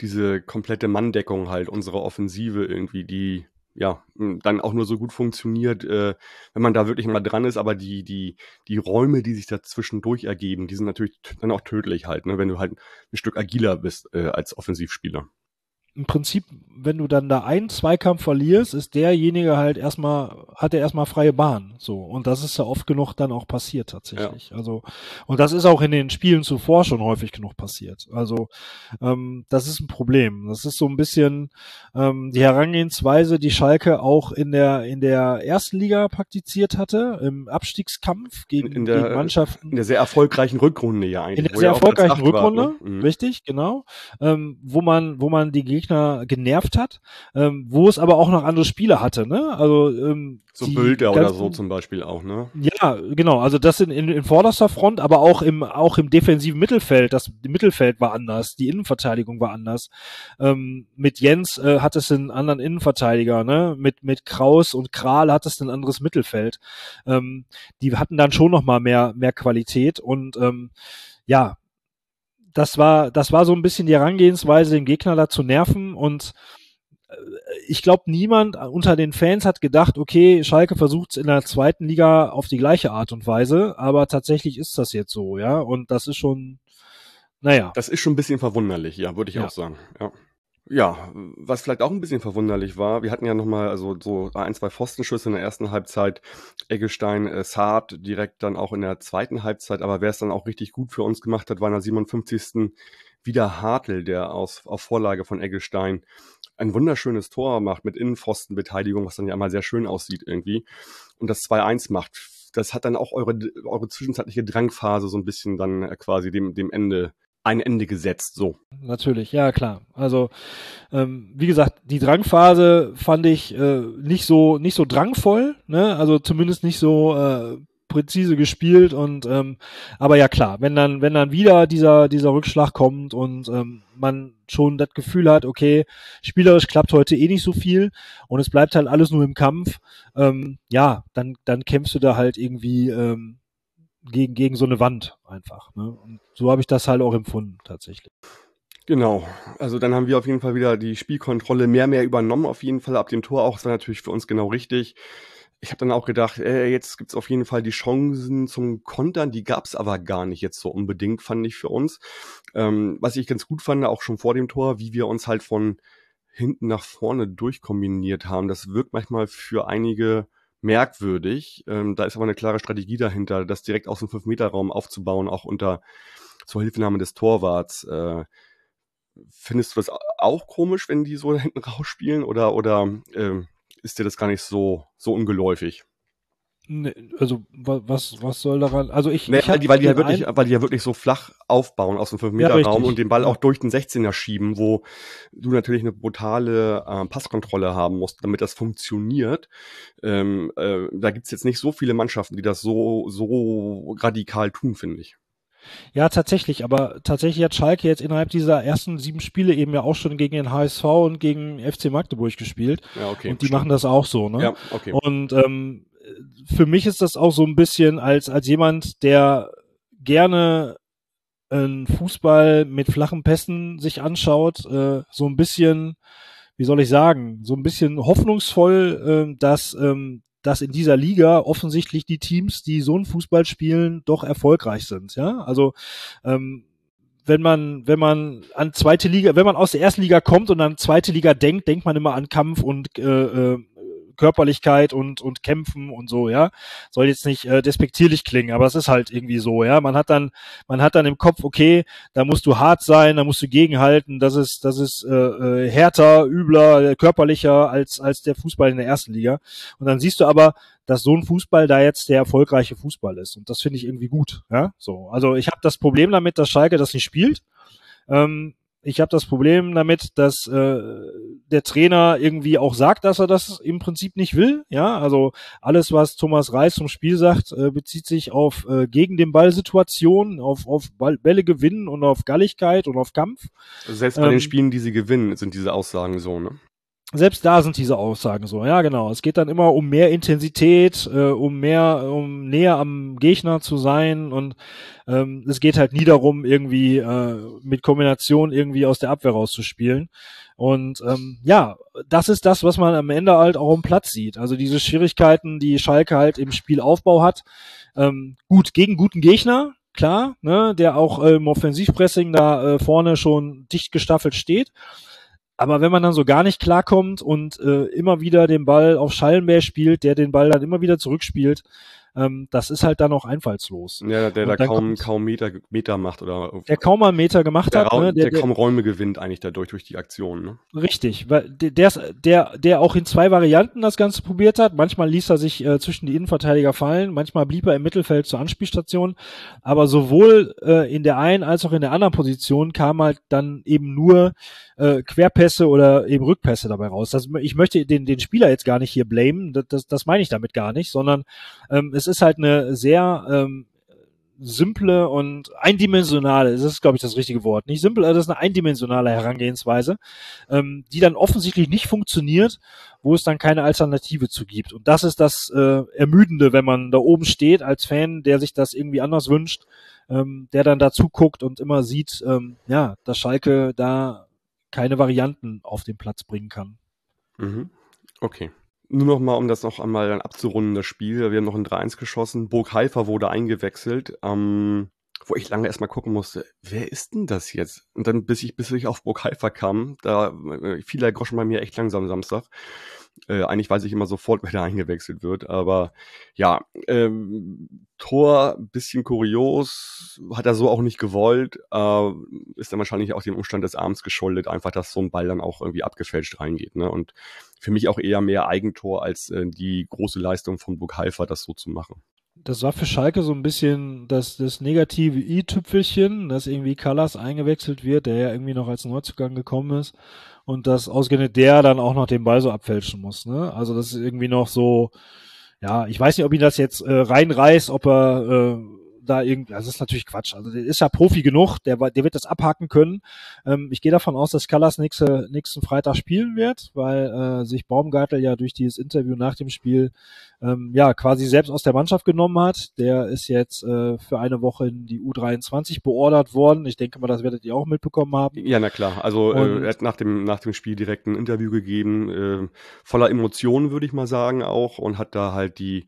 diese komplette Manndeckung halt, unsere Offensive irgendwie, die ja, dann auch nur so gut funktioniert, äh, wenn man da wirklich mal dran ist, aber die, die, die Räume, die sich da zwischendurch ergeben, die sind natürlich dann auch tödlich halt, ne, wenn du halt ein Stück agiler bist äh, als Offensivspieler im Prinzip, wenn du dann da einen Zweikampf verlierst, ist derjenige halt erstmal, hat er erstmal freie Bahn. So. Und das ist ja oft genug dann auch passiert tatsächlich. Ja. Also, und das ist auch in den Spielen zuvor schon häufig genug passiert. Also, ähm, das ist ein Problem. Das ist so ein bisschen ähm, die Herangehensweise, die Schalke auch in der, in der ersten Liga praktiziert hatte, im Abstiegskampf gegen, in der, gegen Mannschaften. In der sehr erfolgreichen Rückrunde ja eigentlich. In der sehr erfolgreichen Rückrunde, war, ne? Mhm. richtig, genau. Ähm, wo man, wo man die Gegner Gegner genervt hat, ähm, wo es aber auch noch andere Spiele hatte, ne? Also ähm, so Bilder oder so zum Beispiel auch, ne? Ja, genau. Also das in, in, in vorderster Front, aber auch im auch im defensiven Mittelfeld. Das Mittelfeld war anders, die Innenverteidigung war anders. Ähm, mit Jens äh, hat es einen anderen Innenverteidiger, ne? Mit mit Kraus und Kral hat es ein anderes Mittelfeld. Ähm, die hatten dann schon noch mal mehr mehr Qualität und ähm, ja, das war, das war so ein bisschen die Herangehensweise, den Gegner da zu nerven und äh, ich glaube, niemand unter den Fans hat gedacht, okay, Schalke versucht es in der zweiten Liga auf die gleiche Art und Weise, aber tatsächlich ist das jetzt so, ja, und das ist schon, naja. Das ist schon ein bisschen verwunderlich, ja, würde ich ja. auch sagen, ja. Ja, was vielleicht auch ein bisschen verwunderlich war, wir hatten ja nochmal also so ein, zwei Pfostenschüsse in der ersten Halbzeit, Eggestein, äh, Saad direkt dann auch in der zweiten Halbzeit, aber wer es dann auch richtig gut für uns gemacht hat, war in der 57. wieder Hartl, der aus, auf Vorlage von Eggestein ein wunderschönes Tor macht mit Innenpfostenbeteiligung, was dann ja einmal sehr schön aussieht irgendwie und das 2-1 macht. Das hat dann auch eure, eure zwischenzeitliche Drangphase so ein bisschen dann äh, quasi dem, dem Ende ein Ende gesetzt, so. Natürlich, ja klar. Also ähm, wie gesagt, die Drangphase fand ich äh, nicht so nicht so drangvoll, ne? Also zumindest nicht so äh, präzise gespielt und ähm, aber ja klar, wenn dann wenn dann wieder dieser dieser Rückschlag kommt und ähm, man schon das Gefühl hat, okay, spielerisch klappt heute eh nicht so viel und es bleibt halt alles nur im Kampf, ähm, ja, dann dann kämpfst du da halt irgendwie ähm, gegen, gegen so eine Wand einfach. Ne? Und so habe ich das halt auch empfunden, tatsächlich. Genau. Also dann haben wir auf jeden Fall wieder die Spielkontrolle mehr, mehr übernommen, auf jeden Fall ab dem Tor auch. Das war natürlich für uns genau richtig. Ich habe dann auch gedacht, äh, jetzt gibt's auf jeden Fall die Chancen zum Kontern, die gab's aber gar nicht jetzt so unbedingt, fand ich für uns. Ähm, was ich ganz gut fand, auch schon vor dem Tor, wie wir uns halt von hinten nach vorne durchkombiniert haben. Das wirkt manchmal für einige merkwürdig. Ähm, da ist aber eine klare Strategie dahinter, das direkt aus dem 5-Meter-Raum aufzubauen, auch unter zur Hilfenahme des Torwarts. Äh, findest du das auch komisch, wenn die so da hinten rausspielen oder, oder äh, ist dir das gar nicht so, so ungeläufig? Nee, also was was soll daran? Also ich, nee, ich weil die, weil die ja wirklich, weil die ja wirklich so flach aufbauen aus dem 5 Meter Raum ja, und den Ball auch durch den 16er schieben, wo du natürlich eine brutale äh, Passkontrolle haben musst, damit das funktioniert. Ähm, äh, da gibt's jetzt nicht so viele Mannschaften, die das so so radikal tun, finde ich. Ja, tatsächlich, aber tatsächlich hat Schalke jetzt innerhalb dieser ersten sieben Spiele eben ja auch schon gegen den HSV und gegen FC Magdeburg gespielt. Ja, okay. Und die stimmt. machen das auch so, ne? Ja, okay. Und ähm, für mich ist das auch so ein bisschen als, als jemand, der gerne einen Fußball mit flachen Pässen sich anschaut, äh, so ein bisschen, wie soll ich sagen, so ein bisschen hoffnungsvoll, äh, dass, ähm, dass in dieser Liga offensichtlich die Teams, die so einen Fußball spielen, doch erfolgreich sind. Ja, also ähm, wenn man, wenn man an zweite Liga, wenn man aus der ersten Liga kommt und an zweite Liga denkt, denkt man immer an Kampf und äh, äh, Körperlichkeit und, und Kämpfen und so, ja. Soll jetzt nicht äh, despektierlich klingen, aber es ist halt irgendwie so, ja. Man hat dann, man hat dann im Kopf, okay, da musst du hart sein, da musst du gegenhalten, das ist, das ist äh, äh, härter, übler, körperlicher als, als der Fußball in der ersten Liga. Und dann siehst du aber, dass so ein Fußball da jetzt der erfolgreiche Fußball ist. Und das finde ich irgendwie gut. Ja, so. Also ich habe das Problem damit, dass Schalke das nicht spielt. Ähm, Ich habe das Problem damit, dass äh, der Trainer irgendwie auch sagt, dass er das im Prinzip nicht will. Ja, also alles, was Thomas Reis zum Spiel sagt, äh, bezieht sich auf äh, gegen den Ball Situationen, auf, auf Ball, Bälle gewinnen und auf Galligkeit und auf Kampf. Also selbst bei ähm, den Spielen, die sie gewinnen, sind diese Aussagen so, ne? Selbst da sind diese Aussagen so. Ja, genau. Es geht dann immer um mehr Intensität, äh, um mehr, um näher am Gegner zu sein und ähm, es geht halt nie darum, irgendwie äh, mit Kombination irgendwie aus der Abwehr rauszuspielen. Und ähm, ja, das ist das, was man am Ende halt auch am Platz sieht. Also diese Schwierigkeiten, die Schalke halt im Spielaufbau hat. Ähm, gut, gegen guten Gegner, klar, ne, der auch äh, im Offensivpressing da äh, vorne schon dicht gestaffelt steht. Aber wenn man dann so gar nicht klarkommt und äh, immer wieder den Ball auf Schallenberg spielt, der den Ball dann immer wieder zurückspielt, ähm, das ist halt dann auch einfallslos. Ja, der da kaum, kaum Meter, Meter macht oder. Der kaum mal Meter gemacht der hat. Ne? der, der, kaum Räume gewinnt eigentlich dadurch, durch die Aktion. Ne? Richtig, weil der, der, der auch in zwei Varianten das Ganze probiert hat. Manchmal ließ er sich äh, zwischen die Innenverteidiger fallen, manchmal blieb er im Mittelfeld zur Anspielstation. Aber sowohl äh, in der einen als auch in der anderen Position kam halt dann eben nur äh, Querpässe oder eben Rückpässe dabei raus. Das, ich möchte den, den Spieler jetzt gar nicht hier blamen, das, das, das meine ich damit gar nicht, sondern ähm, es ist halt eine sehr ähm, simple und eindimensionale, das ist, glaube ich, das richtige Wort. Nicht simpel, das ist eine eindimensionale Herangehensweise, ähm, die dann offensichtlich nicht funktioniert, wo es dann keine Alternative zu gibt. Und das ist das äh, Ermüdende, wenn man da oben steht als Fan, der sich das irgendwie anders wünscht, ähm, der dann dazu guckt und immer sieht, ähm, ja, dass Schalke da keine Varianten auf den Platz bringen kann. Mhm. Okay. Nur noch mal, um das noch einmal dann abzurunden, das Spiel. Wir haben noch ein 3-1 geschossen. Burg Haifa wurde eingewechselt, ähm, wo ich lange erstmal gucken musste, wer ist denn das jetzt? Und dann, bis ich, bis ich auf Burg Haifa kam, da äh, fiel der Groschen bei mir echt langsam Samstag. Äh, eigentlich weiß ich immer sofort, wer da eingewechselt wird. Aber ja, ähm, Tor, bisschen kurios, hat er so auch nicht gewollt. Äh, ist dann wahrscheinlich auch dem Umstand des Arms geschuldet, einfach, dass so ein Ball dann auch irgendwie abgefälscht reingeht. Ne? Und für mich auch eher mehr Eigentor als äh, die große Leistung von Burghaifer, das so zu machen das war für Schalke so ein bisschen das, das negative i-Tüpfelchen, dass irgendwie Callas eingewechselt wird, der ja irgendwie noch als Neuzugang gekommen ist und dass ausgerechnet der dann auch noch den Ball so abfälschen muss. Ne? Also das ist irgendwie noch so, ja, ich weiß nicht, ob ihn das jetzt äh, reinreißt, ob er äh, da irgendwie, das ist natürlich Quatsch. Also der ist ja Profi genug, der, der wird das abhaken können. Ähm, ich gehe davon aus, dass Callas nächste, nächsten Freitag spielen wird, weil äh, sich Baumgartel ja durch dieses Interview nach dem Spiel ähm, ja quasi selbst aus der Mannschaft genommen hat. Der ist jetzt äh, für eine Woche in die U23 beordert worden. Ich denke mal, das werdet ihr auch mitbekommen haben. Ja, na klar. Also äh, er hat nach dem, nach dem Spiel direkt ein Interview gegeben, äh, voller Emotionen, würde ich mal sagen, auch, und hat da halt die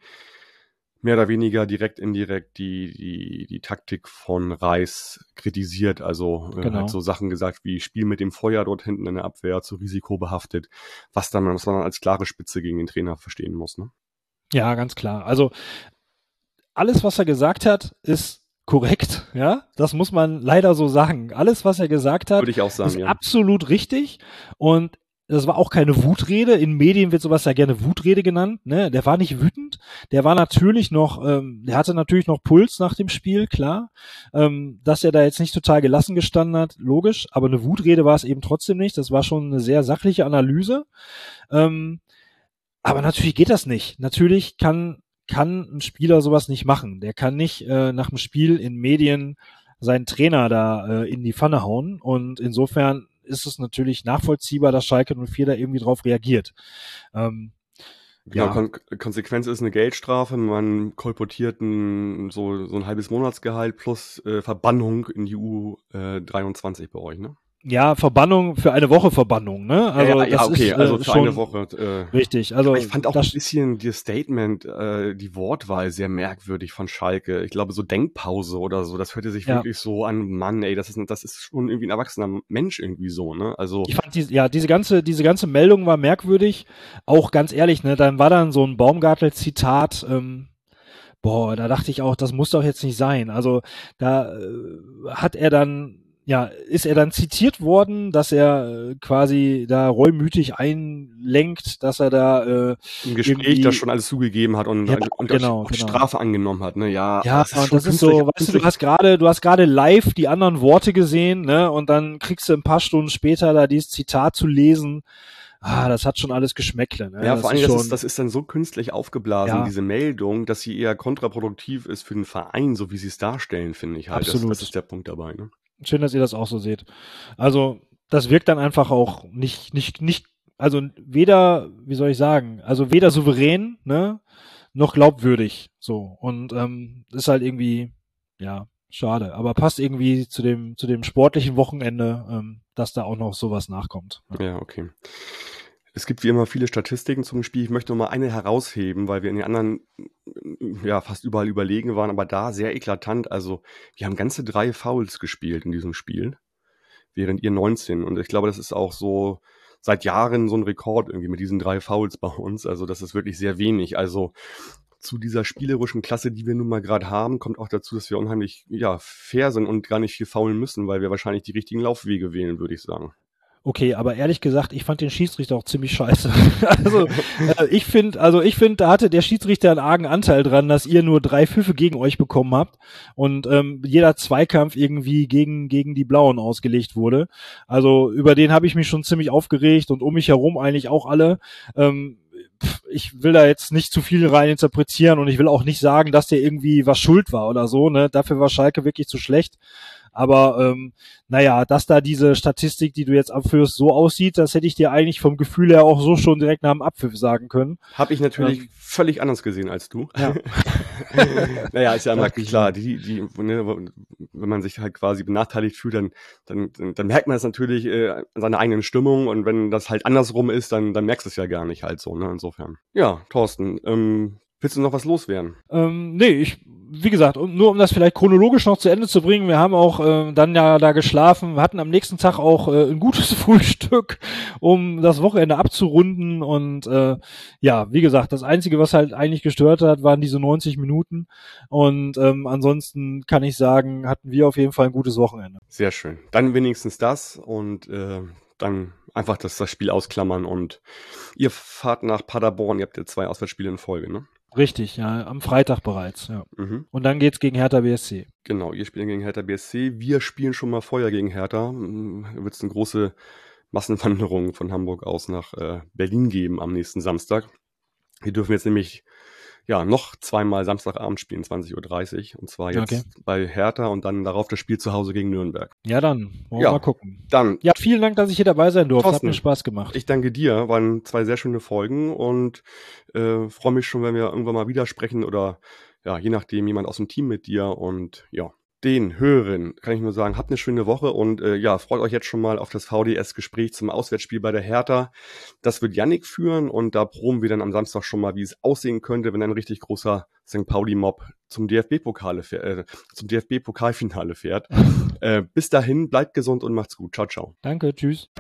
mehr oder weniger direkt indirekt die, die, die Taktik von Reis kritisiert. Also äh, genau. hat so Sachen gesagt wie Spiel mit dem Feuer dort hinten in der Abwehr zu risikobehaftet, was dann, was man als klare Spitze gegen den Trainer verstehen muss. Ne? Ja, ganz klar. Also alles, was er gesagt hat, ist korrekt, ja. Das muss man leider so sagen. Alles, was er gesagt hat, sagen, ist ja. absolut richtig. Und das war auch keine Wutrede. In Medien wird sowas ja gerne Wutrede genannt. Ne? Der war nicht wütend. Der war natürlich noch, ähm, der hatte natürlich noch Puls nach dem Spiel, klar. Ähm, dass er da jetzt nicht total gelassen gestanden hat, logisch. Aber eine Wutrede war es eben trotzdem nicht. Das war schon eine sehr sachliche Analyse. Ähm, aber natürlich geht das nicht. Natürlich kann kann ein Spieler sowas nicht machen. Der kann nicht äh, nach dem Spiel in Medien seinen Trainer da äh, in die Pfanne hauen. Und insofern ist es natürlich nachvollziehbar, dass Schalke 04 da irgendwie drauf reagiert. Ähm, ja, ja. Kon Konsequenz ist eine Geldstrafe. Man kolportiert ein, so, so ein halbes Monatsgehalt plus äh, Verbannung in die U23 äh, bei euch, ne? Ja, Verbannung für eine Woche Verbannung, ne? Also ja, ja, ja okay, ist, also äh, für eine Woche. Äh, richtig, also ich fand auch ein bisschen das Statement, äh, die Wortwahl sehr merkwürdig von Schalke. Ich glaube so Denkpause oder so, das hörte sich ja. wirklich so an, Mann, ey, das ist das ist schon irgendwie ein erwachsener Mensch irgendwie so, ne? Also ich fand die, ja diese ganze diese ganze Meldung war merkwürdig. Auch ganz ehrlich, ne? Dann war dann so ein Baumgartel Zitat. Ähm, Boah, da dachte ich auch, das muss doch jetzt nicht sein. Also da äh, hat er dann ja, ist er dann zitiert worden, dass er äh, quasi da reumütig einlenkt, dass er da äh, im Gespräch das schon alles zugegeben hat und, ja, und genau, auch genau. Strafe angenommen hat, ne? Ja, ja das ist, und das ist so, weißt du, du hast gerade, du hast gerade live die anderen Worte gesehen, ne? Und dann kriegst du ein paar Stunden später da dieses Zitat zu lesen ah, das hat schon alles Geschmäckle. Ne? Ja, das vor allem, das, schon, ist, das ist dann so künstlich aufgeblasen, Ja. diese Meldung, dass sie eher kontraproduktiv ist für den Verein, so wie sie es darstellen, finde ich halt. Das, Absolut. das ist der Punkt dabei. Ne? Schön, dass ihr das auch so seht. Also, das wirkt dann einfach auch nicht, nicht, nicht, also weder, wie soll ich sagen, also weder souverän, ne, noch glaubwürdig. So. Und ähm, ist halt irgendwie, ja, schade. Aber passt irgendwie zu dem, zu dem sportlichen Wochenende, ähm, dass da auch noch sowas nachkommt. Ja, okay. Es gibt wie immer viele Statistiken zum Spiel. Ich möchte noch mal eine herausheben, weil wir in den anderen ja fast überall überlegen waren, aber da sehr eklatant. Also wir haben ganze drei Fouls gespielt in diesem Spiel, während ihr 19. Und ich glaube, das ist auch so seit Jahren so ein Rekord irgendwie mit diesen drei Fouls bei uns. Also das ist wirklich sehr wenig. Also zu dieser spielerischen Klasse, die wir nun mal gerade haben, kommt auch dazu, dass wir unheimlich ja, fair sind und gar nicht viel faulen müssen, weil wir wahrscheinlich die richtigen Laufwege wählen, würde ich sagen. Okay, aber ehrlich gesagt, ich fand den Schiedsrichter auch ziemlich scheiße. also äh, ich finde, also ich finde, da hatte der Schiedsrichter einen argen Anteil dran, dass ihr nur drei Pfiffe gegen euch bekommen habt und ähm, jeder Zweikampf irgendwie gegen gegen die Blauen ausgelegt wurde. Also über den habe ich mich schon ziemlich aufgeregt und um mich herum eigentlich auch alle. Ähm, ich will da jetzt nicht zu viel rein interpretieren und ich will auch nicht sagen, dass der irgendwie was schuld war oder so. Ne, dafür war Schalke wirklich zu schlecht. Aber ähm, naja, dass da diese Statistik, die du jetzt abführst, so aussieht, das hätte ich dir eigentlich vom Gefühl her auch so schon direkt nach dem Abpfiff sagen können. Habe ich natürlich Ähm, völlig anders gesehen als du. Ja. naja, ist ja immer klar, die, die, ne, wenn man sich halt quasi benachteiligt fühlt, dann, dann, dann, merkt man das natürlich äh, an seiner eigenen Stimmung und wenn das halt andersrum ist, dann, dann merkst du es ja gar nicht halt so, ne? Insofern. Ja, Thorsten, ähm, willst du noch was loswerden? Ähm, nee, ich, wie gesagt, um, nur um das vielleicht chronologisch noch zu Ende zu bringen, wir haben auch äh, dann ja da geschlafen, wir hatten am nächsten Tag auch äh, ein gutes Frühstück, um das Wochenende abzurunden und äh, ja, wie gesagt, das Einzige, was halt eigentlich gestört hat, waren diese 90 Minuten und ähm, ansonsten kann ich sagen, hatten wir auf jeden Fall ein gutes Wochenende. Sehr schön. Dann wenigstens das und äh, dann einfach das, das Spiel ausklammern und ihr fahrt nach Paderborn, ihr habt ja zwei Auswärtsspiele in Folge, ne? Richtig, ja, am Freitag bereits, ja. Mhm. Und dann geht's gegen Hertha BSC. Genau, ihr spielt gegen Hertha BSC. Wir spielen schon mal vorher gegen Hertha. Wird es eine große Massenwanderung von Hamburg aus nach äh, Berlin geben am nächsten Samstag. Wir dürfen jetzt nämlich ja noch zweimal Samstagabend spielen, 20.30 Uhr. Und zwar jetzt Okay. bei Hertha und dann darauf das Spiel zu Hause gegen Nürnberg. Ja, dann wollen Ja. wir mal gucken. Dann, Ja, vielen Dank, dass ich hier dabei sein durfte. Hat mir Spaß gemacht. ich danke dir. Waren zwei sehr schöne Folgen und äh, freue mich schon, wenn wir irgendwann mal wieder sprechen oder ja, je nachdem jemand aus dem Team mit dir und ja. Den Hörern kann ich nur sagen, habt eine schöne Woche und äh, ja, freut euch jetzt schon mal auf das VDS-Gespräch zum Auswärtsspiel bei der Hertha. Das wird Yannick führen und da proben wir dann am Samstag schon mal, wie es aussehen könnte, wenn ein richtig großer St. Pauli-Mob zum DFB-Pokale äh, zum DFB-Pokalfinale fährt. äh, bis dahin, bleibt gesund und macht's gut. Ciao, ciao. Danke, tschüss.